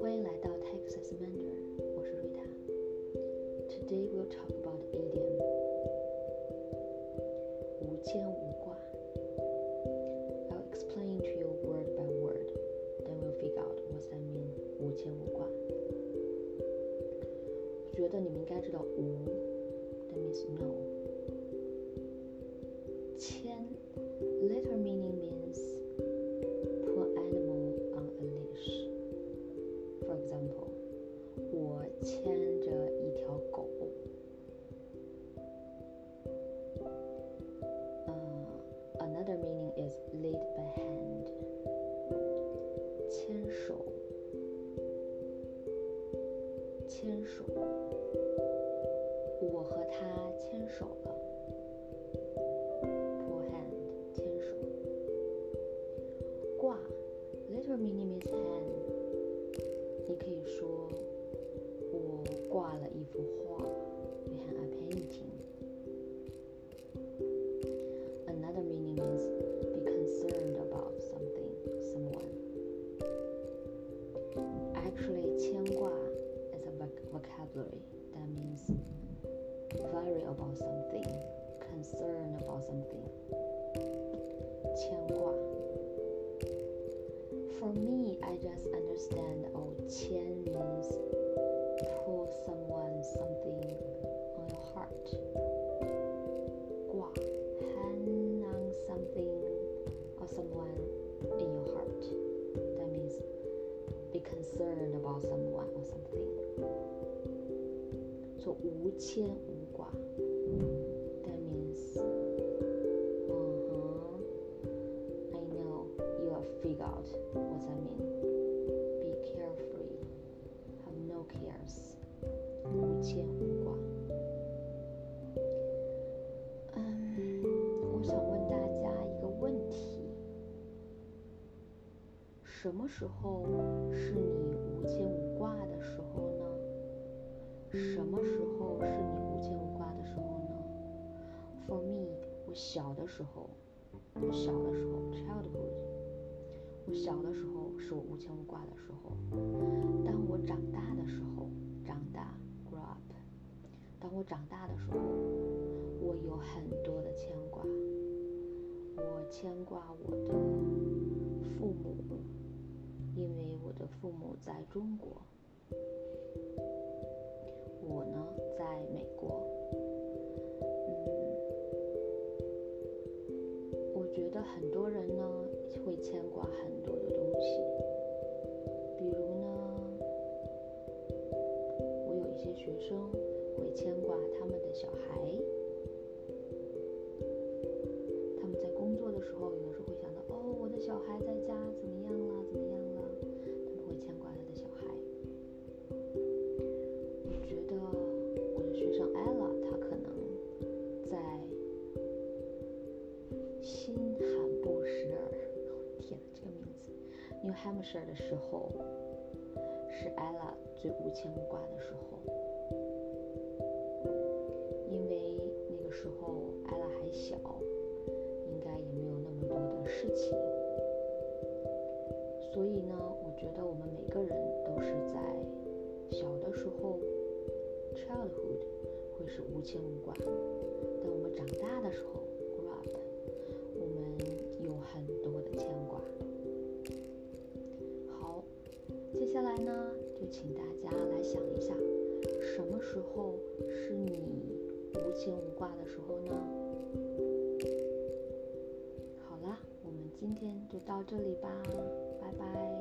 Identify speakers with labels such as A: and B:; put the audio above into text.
A: 欢迎来到 Texas Mandarin，我是瑞塔。Today we'll talk about idiom 无牵无挂。I'll explain to you word by word, then we'll figure out what that mean 无牵无挂。我觉得你们应该知道无，that means no。牵 later meaning means put animal on a leash. For example，我牵你可以说我挂了一幅画，you hang a painting。Another meaning means be concerned about something, someone. Actually, 牵挂 is a voc- vocabulary that means worry about something, concern about something. 牵挂。For me, I just understand oh, 牵 means pull someone something on your heart. 挂 hang on something or someone in your heart. That means be concerned about someone or something. So 无牵无挂 That means uh-huh I know you have figured out 什么时候是你无牵无挂的时候呢？什么时候是你无牵无挂的时候呢？For me，我小的时候，我小的时候，childhood，我小的时候是我无牵无挂的时候。当我长大的时候，长大，grow up。当我长大的时候，我有很多的牵挂。我牵挂我的父母，因为我的父母在中国，我呢在美国。嗯，我觉得很多人呢会牵挂很多的东西，比如呢，我有一些学生会牵挂他们的小孩，Hampshire 的时候，是 ella 最无牵无挂的时候。因为那个时候 Ella 还小，应该也没有那么多的事情，所以呢，我觉得我们每个人都是在小的时候 （childhood） 会是无牵无挂，当我们长大的时候请大家来想一下，什么时候是你无牵无挂的时候呢？好啦，我们今天就到这里吧，拜拜。